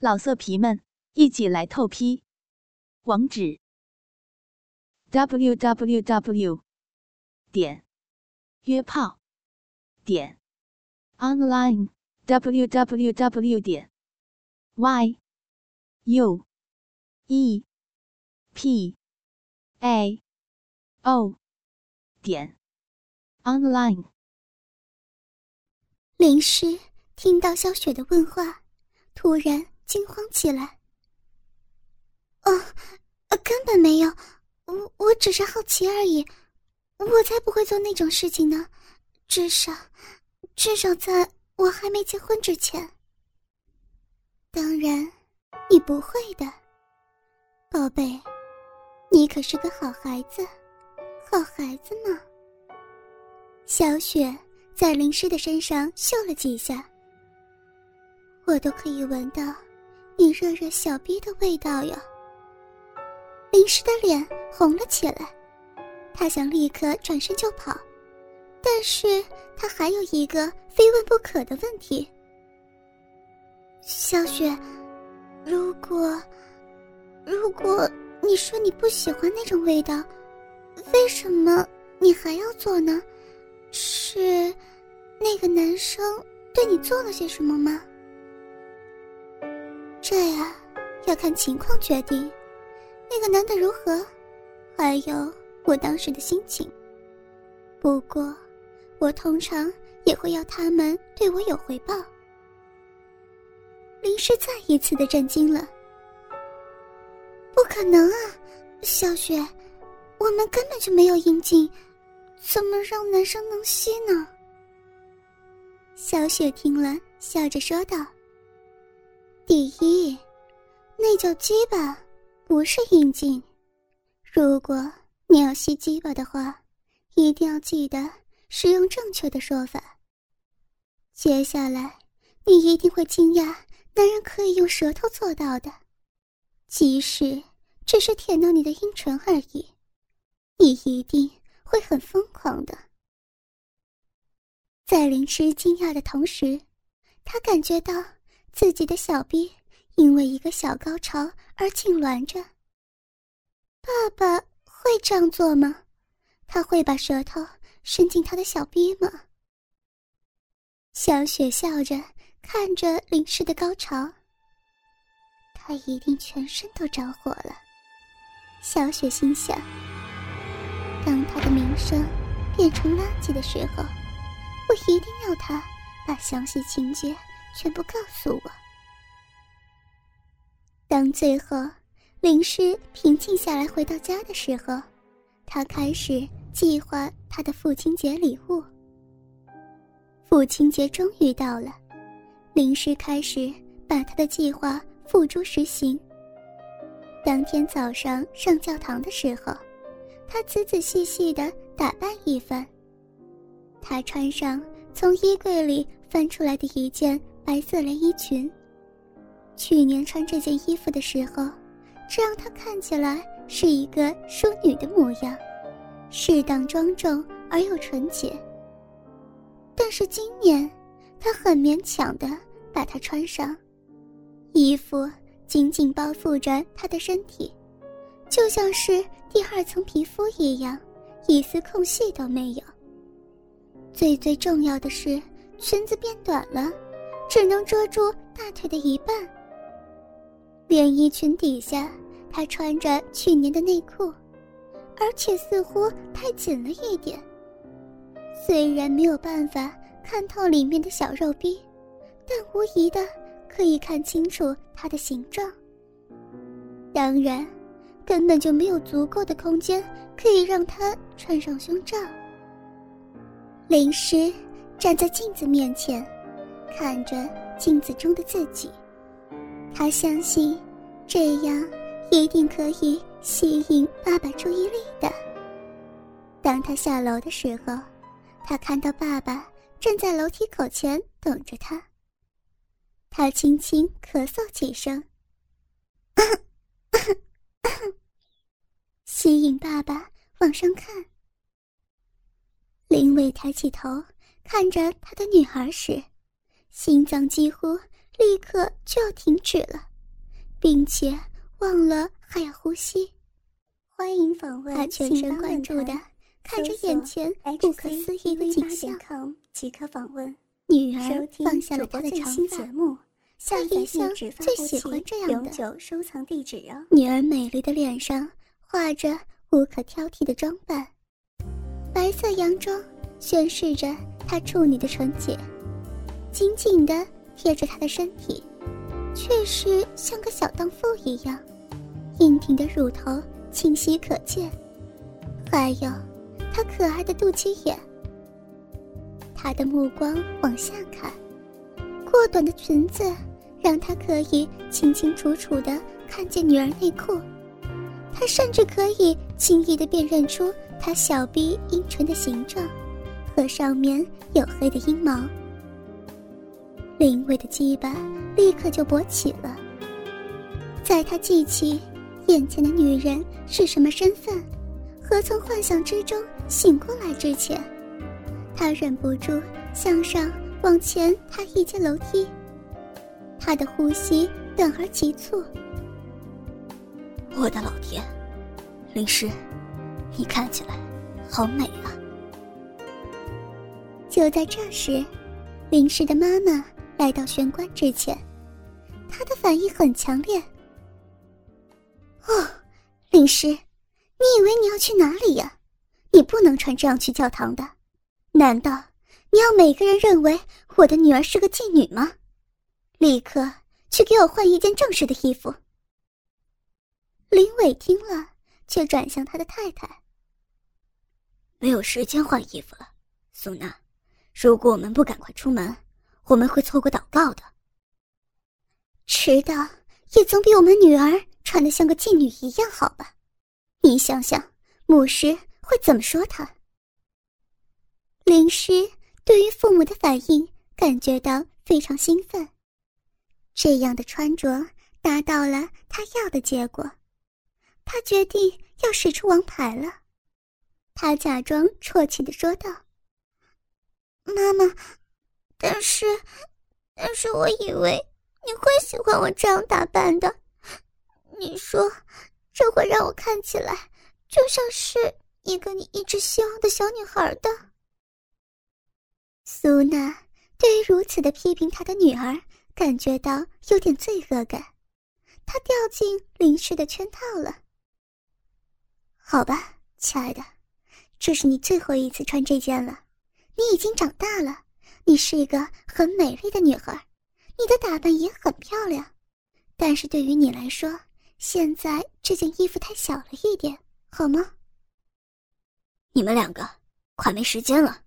老色皮们，一起来透批！网址：w w w 点约炮点 online w w w 点 y u e p a o 点 online。林诗听到萧雪的问话，突然。惊慌起来。哦，根本没有，我我只是好奇而已，我才不会做那种事情呢。至少，至少在我还没结婚之前。当然，你不会的，宝贝，你可是个好孩子，好孩子呢。小雪在林诗的身上嗅了几下，我都可以闻到。你热热小逼的味道呀！林诗的脸红了起来，他想立刻转身就跑，但是他还有一个非问不可的问题：小雪，如果如果你说你不喜欢那种味道，为什么你还要做呢？是那个男生对你做了些什么吗？这呀，要看情况决定。那个男的如何，还有我当时的心情。不过，我通常也会要他们对我有回报。林诗再一次的震惊了。不可能啊，小雪，我们根本就没有阴茎，怎么让男生能吸呢？小雪听了，笑着说道。第一，那叫鸡巴，不是阴茎。如果你要吸鸡巴的话，一定要记得使用正确的说法。接下来，你一定会惊讶，男人可以用舌头做到的，即使只是舔到你的阴唇而已，你一定会很疯狂的。在林诗惊讶的同时，他感觉到。自己的小臂因为一个小高潮而痉挛着。爸爸会这样做吗？他会把舌头伸进他的小臂吗？小雪笑着看着林氏的高潮，他一定全身都着火了。小雪心想：当他的名声变成垃圾的时候，我一定要他把详细情节。全部告诉我。当最后林诗平静下来回到家的时候，他开始计划他的父亲节礼物。父亲节终于到了，林诗开始把他的计划付诸实行。当天早上上教堂的时候，他仔仔细细的打扮一番。他穿上从衣柜里翻出来的一件。白色连衣裙。去年穿这件衣服的时候，这让她看起来是一个淑女的模样，适当庄重而又纯洁。但是今年，她很勉强的把它穿上，衣服紧紧包覆着她的身体，就像是第二层皮肤一样，一丝空隙都没有。最最重要的是，裙子变短了。只能遮住大腿的一半。连衣裙底下，她穿着去年的内裤，而且似乎太紧了一点。虽然没有办法看透里面的小肉逼，但无疑的可以看清楚它的形状。当然，根本就没有足够的空间可以让她穿上胸罩。林诗站在镜子面前。看着镜子中的自己，他相信这样一定可以吸引爸爸注意力的。当他下楼的时候，他看到爸爸站在楼梯口前等着他。他轻轻咳嗽几声，吸引爸爸往上看。林伟抬起头看着他的女儿时。心脏几乎立刻就要停止了。并且忘了还要呼吸。欢迎访问。他全神贯注的看着眼前不可思议的景象。即可访问。女儿放下了她的长发，夏一香最喜欢这样的。永久收藏地址哦。女儿美丽的脸上画着无可挑剔的装扮，白色洋装宣示着她处女的纯洁，紧紧的贴着他的身体，确实像个小荡妇一样，硬挺的乳头清晰可见，还有她可爱的肚脐眼。他的目光往下看，过短的裙子让他可以清清楚楚地看见女儿内裤，他甚至可以轻易地辨认出她小臂阴唇的形状和上面黝黑的阴毛。林伟的羁绊立刻就勃起了。在他记起眼前的女人是什么身份，和从幻想之中醒过来之前。他忍不住向上往前踏一阶楼梯，他的呼吸短而急促。我的老天，林诗，你看起来好美啊！就在这时，林诗的妈妈来到玄关之前，他的反应很强烈。哦，林诗，你以为你要去哪里呀？你不能穿这样去教堂的。难道你要每个人认为我的女儿是个妓女吗？立刻去给我换一件正式的衣服。林伟听了，却转向他的太太：“没有时间换衣服了，苏娜。如果我们不赶快出门，我们会错过祷告的。迟到也总比我们女儿穿的像个妓女一样好吧？你想想，牧师会怎么说她？”林诗对于父母的反应感觉到非常兴奋，这样的穿着达到了他要的结果，他决定要使出王牌了。他假装啜泣的说道：“妈妈，但是，但是我以为你会喜欢我这样打扮的。你说，这会让我看起来就像是一个你一直希望的小女孩的。”苏娜对于如此的批评她的女儿，感觉到有点罪恶感。她掉进林氏的圈套了。好吧，亲爱的，这是你最后一次穿这件了。你已经长大了，你是一个很美丽的女孩，你的打扮也很漂亮。但是对于你来说，现在这件衣服太小了一点，好吗？你们两个，快没时间了。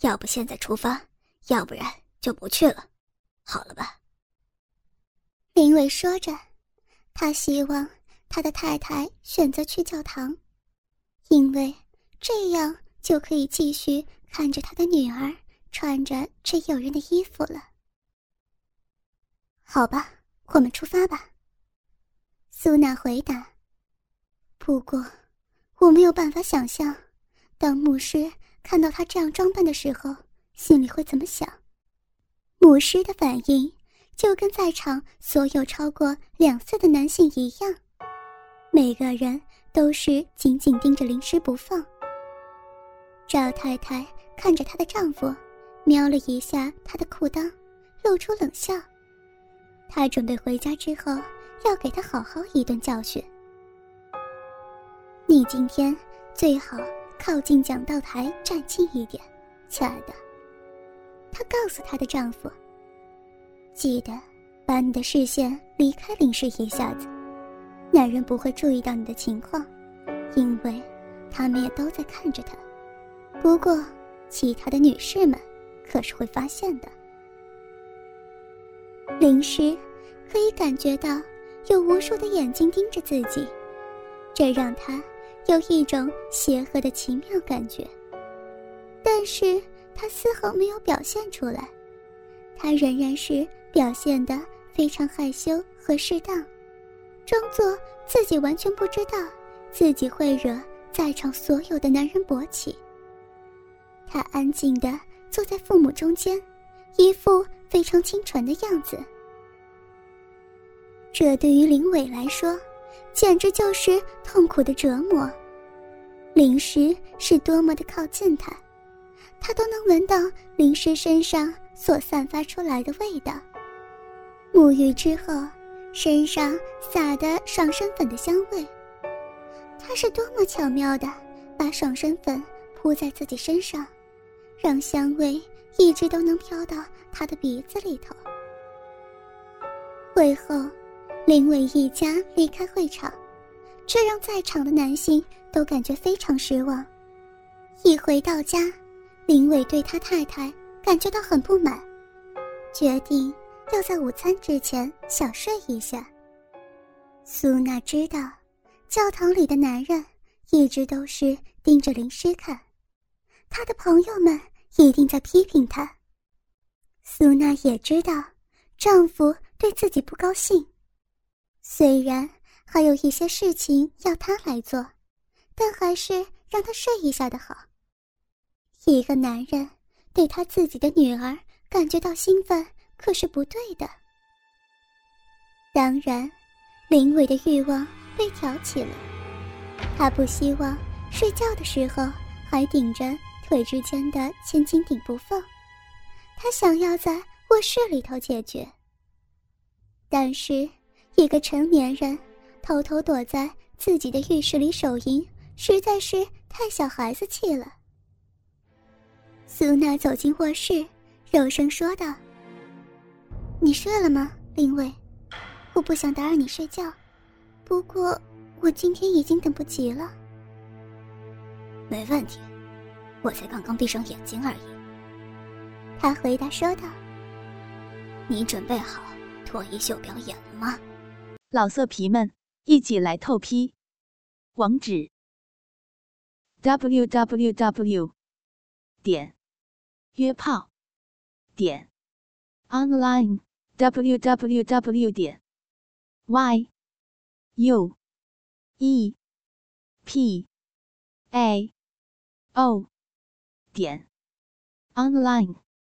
要不现在出发，要不然就不去了，好了吧？林伟说着，他希望他的太太选择去教堂，因为这样就可以继续看着他的女儿穿着这诱人的衣服了。好吧，我们出发吧。苏娜回答。不过，我没有办法想象，当牧师。看到他这样装扮的时候，心里会怎么想？牧师的反应就跟在场所有超过两岁的男性一样，每个人都是紧紧盯着林诗不放。赵太太看着她的丈夫，瞄了一下他的裤裆，露出冷笑。她准备回家之后要给他好好一顿教训。你今天最好。靠近讲道台，站近一点，亲爱的。她告诉她的丈夫：“记得把你的视线离开林氏一下子，男人不会注意到你的情况，因为他们也都在看着他。不过，其他的女士们可是会发现的。”林诗可以感觉到有无数的眼睛盯着自己，这让她。有一种邪恶的奇妙感觉，但是他丝毫没有表现出来，他仍然是表现的非常害羞和适当，装作自己完全不知道自己会惹在场所有的男人勃起。他安静的坐在父母中间，一副非常清纯的样子。这对于林伟来说，简直就是痛苦的折磨。灵石是多么的靠近他，他都能闻到灵石身上所散发出来的味道。沐浴之后，身上撒的爽身粉的香味，他是多么巧妙的把爽身粉铺在自己身上，让香味一直都能飘到他的鼻子里头。会后，林伟一家离开会场，这让在场的男性都感觉非常失望。一回到家，林伟对他太太感觉到很不满，决定要在午餐之前小睡一下。苏娜知道，教堂里的男人一直都是盯着灵师看，她的朋友们一定在批评她。苏娜也知道，丈夫。对自己不高兴，虽然还有一些事情要他来做，但还是让他睡一下的好。一个男人对他自己的女儿感觉到兴奋，可是不对的。当然，林伟的欲望被挑起了，他不希望睡觉的时候还顶着腿之间的千斤顶不放，他想要在卧室里头解决。但是，一个成年人偷偷躲在自己的浴室里手淫，实在是太小孩子气了。苏娜走进卧室，柔声说道：“你睡了吗，林伟？我不想打扰你睡觉，不过我今天已经等不及了。”“没问题，我才刚刚闭上眼睛而已。”他回答说道。“你准备好？”脱衣秀表演了吗？老色皮们，一起来透批！网址：w w w 点约炮点 online w w w 点 y u e p a o 点 online。